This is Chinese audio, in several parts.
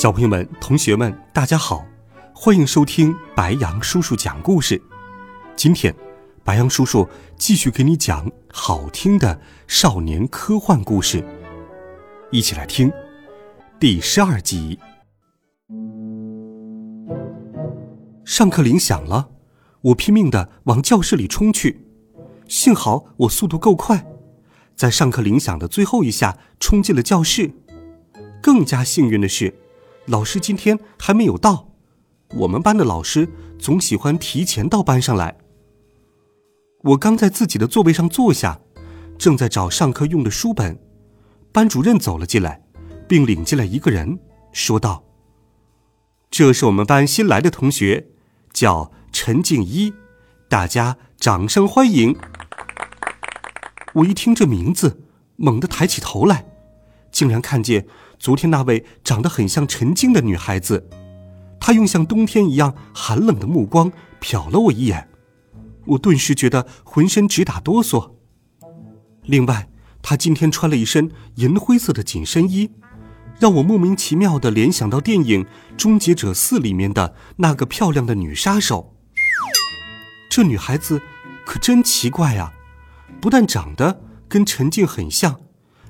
小朋友们、同学们，大家好，欢迎收听白杨叔叔讲故事。今天，白杨叔叔继续给你讲好听的少年科幻故事，一起来听第十二集。上课铃响了，我拼命的往教室里冲去，幸好我速度够快，在上课铃响的最后一下冲进了教室。更加幸运的是。老师今天还没有到，我们班的老师总喜欢提前到班上来。我刚在自己的座位上坐下，正在找上课用的书本，班主任走了进来，并领进来一个人，说道：“这是我们班新来的同学，叫陈静一，大家掌声欢迎。”我一听这名字，猛地抬起头来，竟然看见。昨天那位长得很像陈静的女孩子，她用像冬天一样寒冷的目光瞟了我一眼，我顿时觉得浑身直打哆嗦。另外，她今天穿了一身银灰色的紧身衣，让我莫名其妙的联想到电影《终结者四》里面的那个漂亮的女杀手。这女孩子可真奇怪啊，不但长得跟陈静很像。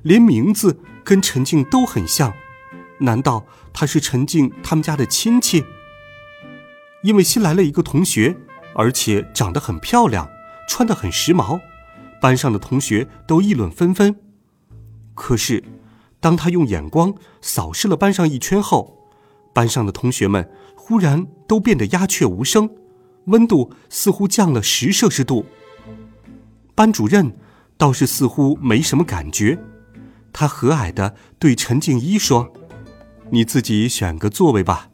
连名字跟陈静都很像，难道她是陈静他们家的亲戚？因为新来了一个同学，而且长得很漂亮，穿得很时髦，班上的同学都议论纷纷。可是，当他用眼光扫视了班上一圈后，班上的同学们忽然都变得鸦雀无声，温度似乎降了十摄氏度。班主任倒是似乎没什么感觉。他和蔼的对陈静一说：“你自己选个座位吧。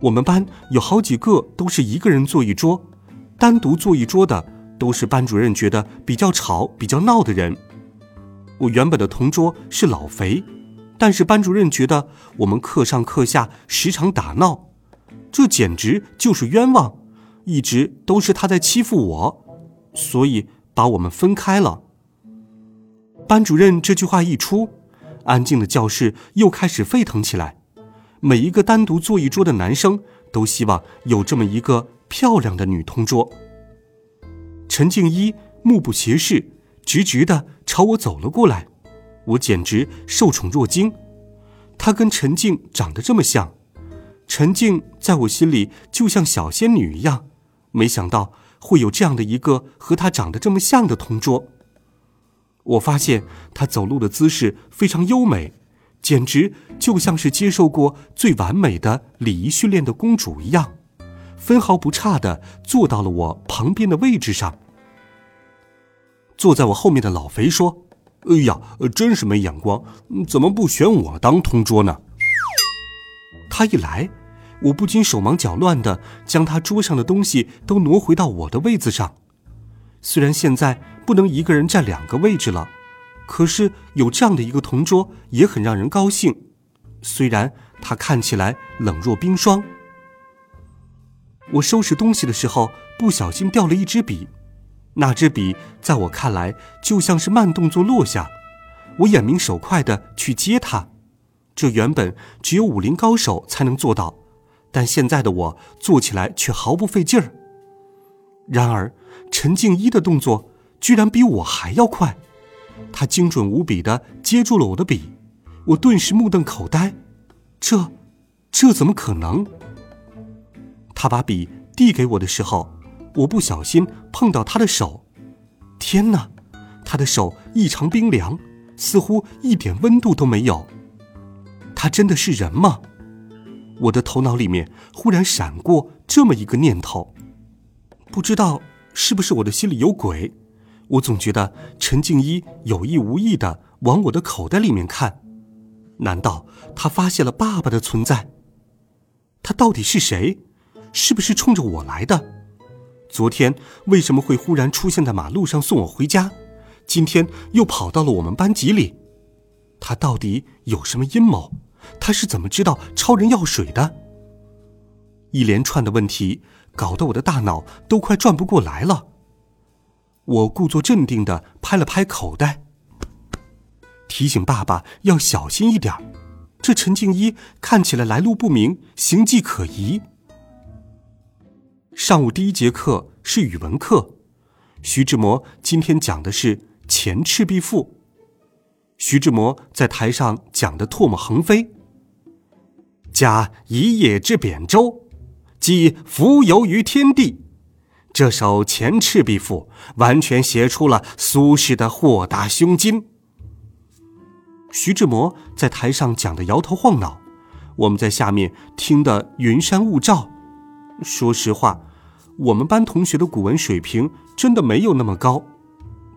我们班有好几个都是一个人坐一桌，单独坐一桌的都是班主任觉得比较吵、比较闹的人。我原本的同桌是老肥，但是班主任觉得我们课上课下时常打闹，这简直就是冤枉，一直都是他在欺负我，所以把我们分开了。”班主任这句话一出，安静的教室又开始沸腾起来。每一个单独坐一桌的男生都希望有这么一个漂亮的女同桌。陈静一目不斜视，直直的朝我走了过来，我简直受宠若惊。她跟陈静长得这么像，陈静在我心里就像小仙女一样，没想到会有这样的一个和她长得这么像的同桌。我发现她走路的姿势非常优美，简直就像是接受过最完美的礼仪训练的公主一样，分毫不差的坐到了我旁边的位置上。坐在我后面的老肥说：“哎呀，真是没眼光，怎么不选我当同桌呢？”他一来，我不禁手忙脚乱的将他桌上的东西都挪回到我的位子上。虽然现在不能一个人占两个位置了，可是有这样的一个同桌也很让人高兴。虽然他看起来冷若冰霜。我收拾东西的时候不小心掉了一支笔，那支笔在我看来就像是慢动作落下，我眼明手快的去接它，这原本只有武林高手才能做到，但现在的我做起来却毫不费劲儿。然而。陈静一的动作居然比我还要快，他精准无比的接住了我的笔，我顿时目瞪口呆，这，这怎么可能？他把笔递给我的时候，我不小心碰到他的手，天哪，他的手异常冰凉，似乎一点温度都没有。他真的是人吗？我的头脑里面忽然闪过这么一个念头，不知道。是不是我的心里有鬼？我总觉得陈静一有意无意的往我的口袋里面看，难道他发现了爸爸的存在？他到底是谁？是不是冲着我来的？昨天为什么会忽然出现在马路上送我回家？今天又跑到了我们班级里？他到底有什么阴谋？他是怎么知道超人药水的？一连串的问题搞得我的大脑都快转不过来了。我故作镇定的拍了拍口袋，提醒爸爸要小心一点这陈静一看起来来路不明，形迹可疑。上午第一节课是语文课，徐志摩今天讲的是《前赤壁赋》。徐志摩在台上讲的唾沫横飞。驾一叶之扁舟，即浮游于天地。这首《前赤壁赋》完全写出了苏轼的豁达胸襟。徐志摩在台上讲的摇头晃脑，我们在下面听得云山雾罩。说实话，我们班同学的古文水平真的没有那么高。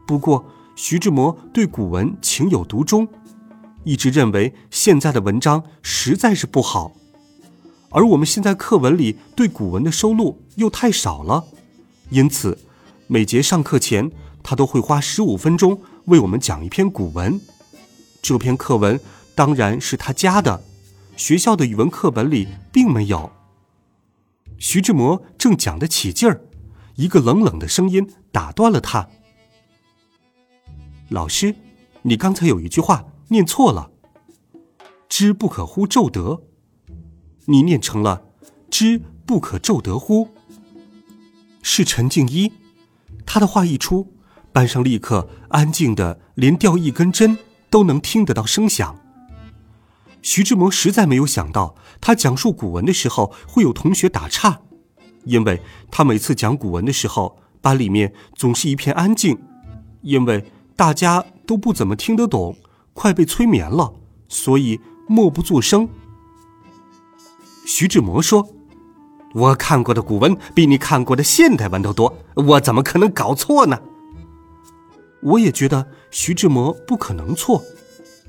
不过徐志摩对古文情有独钟，一直认为现在的文章实在是不好，而我们现在课文里对古文的收录又太少了。因此，每节上课前，他都会花十五分钟为我们讲一篇古文。这篇课文当然是他加的，学校的语文课本里并没有。徐志摩正讲得起劲儿，一个冷冷的声音打断了他：“老师，你刚才有一句话念错了，‘知不可乎骤得’，你念成了‘知不可骤得乎’。”是陈静一，他的话一出，班上立刻安静的，连掉一根针都能听得到声响。徐志摩实在没有想到，他讲述古文的时候会有同学打岔，因为他每次讲古文的时候，班里面总是一片安静，因为大家都不怎么听得懂，快被催眠了，所以默不作声。徐志摩说。我看过的古文比你看过的现代文都多，我怎么可能搞错呢？我也觉得徐志摩不可能错，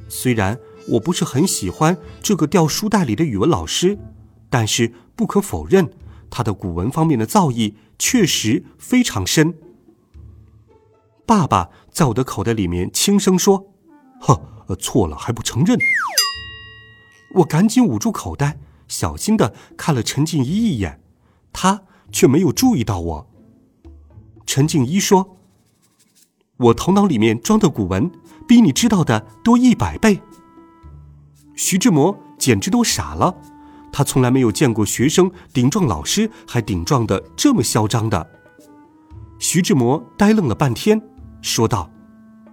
虽然我不是很喜欢这个掉书袋里的语文老师，但是不可否认，他的古文方面的造诣确实非常深。爸爸在我的口袋里面轻声说：“呵，错了还不承认？”我赶紧捂住口袋。小心的看了陈静一一眼，他却没有注意到我。陈静一说：“我头脑里面装的古文比你知道的多一百倍。”徐志摩简直都傻了，他从来没有见过学生顶撞老师还顶撞的这么嚣张的。徐志摩呆愣了半天，说道：“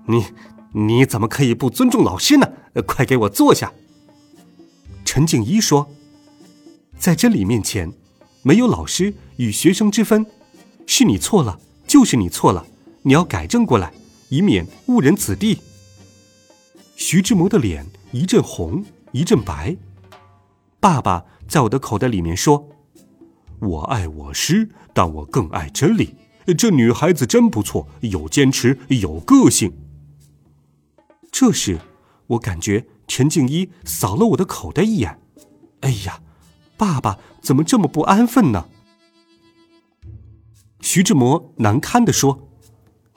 你你怎么可以不尊重老师呢？快给我坐下。”陈静一说。在真理面前，没有老师与学生之分，是你错了，就是你错了，你要改正过来，以免误人子弟。徐志摩的脸一阵红一阵白。爸爸在我的口袋里面说：“我爱我师，但我更爱真理。这女孩子真不错，有坚持，有个性。”这时，我感觉陈静一扫了我的口袋一眼。哎呀！爸爸怎么这么不安分呢？徐志摩难堪地说：“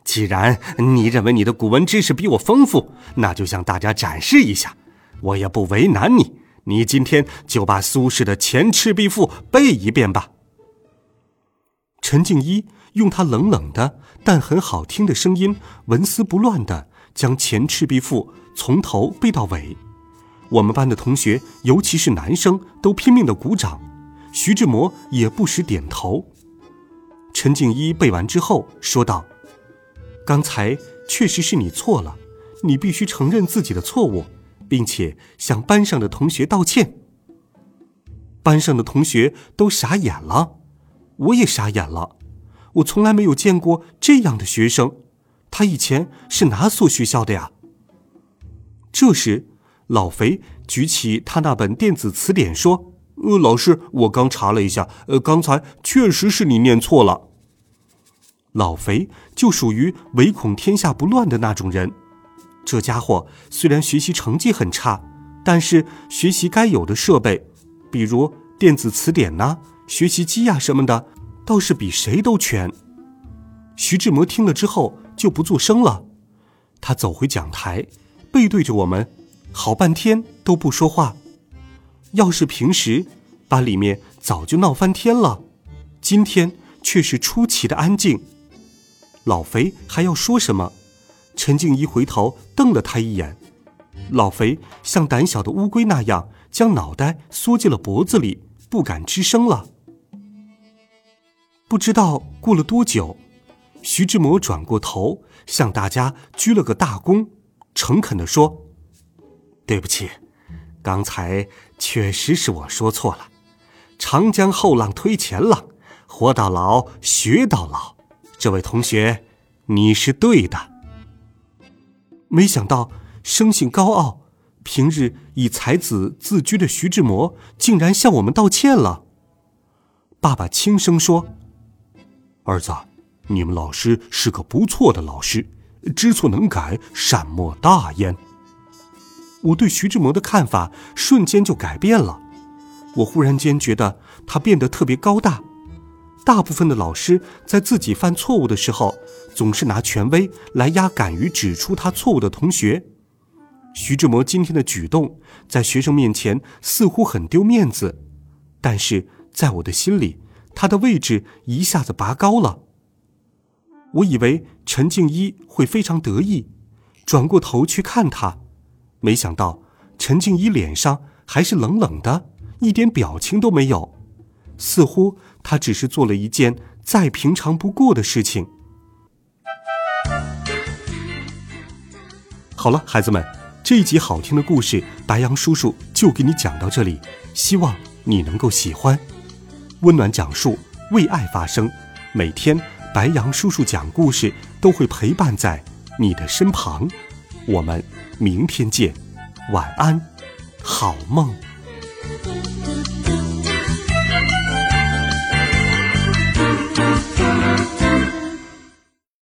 既然你认为你的古文知识比我丰富，那就向大家展示一下。我也不为难你，你今天就把苏轼的《前赤壁赋》背一遍吧。”陈静一用他冷冷的但很好听的声音，纹丝不乱的将《前赤壁赋》从头背到尾。我们班的同学，尤其是男生，都拼命的鼓掌，徐志摩也不时点头。陈静一背完之后说道：“刚才确实是你错了，你必须承认自己的错误，并且向班上的同学道歉。”班上的同学都傻眼了，我也傻眼了，我从来没有见过这样的学生，他以前是哪所学校的呀？这时。老肥举起他那本电子词典说：“呃，老师，我刚查了一下，呃，刚才确实是你念错了。”老肥就属于唯恐天下不乱的那种人。这家伙虽然学习成绩很差，但是学习该有的设备，比如电子词典呐、学习机呀什么的，倒是比谁都全。徐志摩听了之后就不作声了，他走回讲台，背对着我们，好半天都不说话。要是平时，班里面早就闹翻天了，今天却是出奇的安静。老肥还要说什么，陈静怡回头瞪了他一眼，老肥像胆小的乌龟那样将脑袋缩进了脖子里，不敢吱声了。不知道过了多久，徐志摩转过头向大家鞠了个大躬，诚恳地说：“对不起，刚才确实是我说错了。长江后浪推前浪，活到老学到老。这位同学，你是对的。”没想到生性高傲、平日以才子自居的徐志摩，竟然向我们道歉了。爸爸轻声说：“儿子，你们老师是个不错的老师，知错能改，善莫大焉。”我对徐志摩的看法瞬间就改变了。我忽然间觉得他变得特别高大。大部分的老师在自己犯错误的时候，总是拿权威来压敢于指出他错误的同学。徐志摩今天的举动，在学生面前似乎很丢面子，但是在我的心里，他的位置一下子拔高了。我以为陈静一会非常得意，转过头去看他，没想到陈静怡脸上还是冷冷的，一点表情都没有，似乎她只是做了一件再平常不过的事情。好了，孩子们，这一集好听的故事，白羊叔叔就给你讲到这里，希望你能够喜欢。温暖讲述，为爱发声，每天白羊叔叔讲故事都会陪伴在你的身旁。我们明天见，晚安，好梦。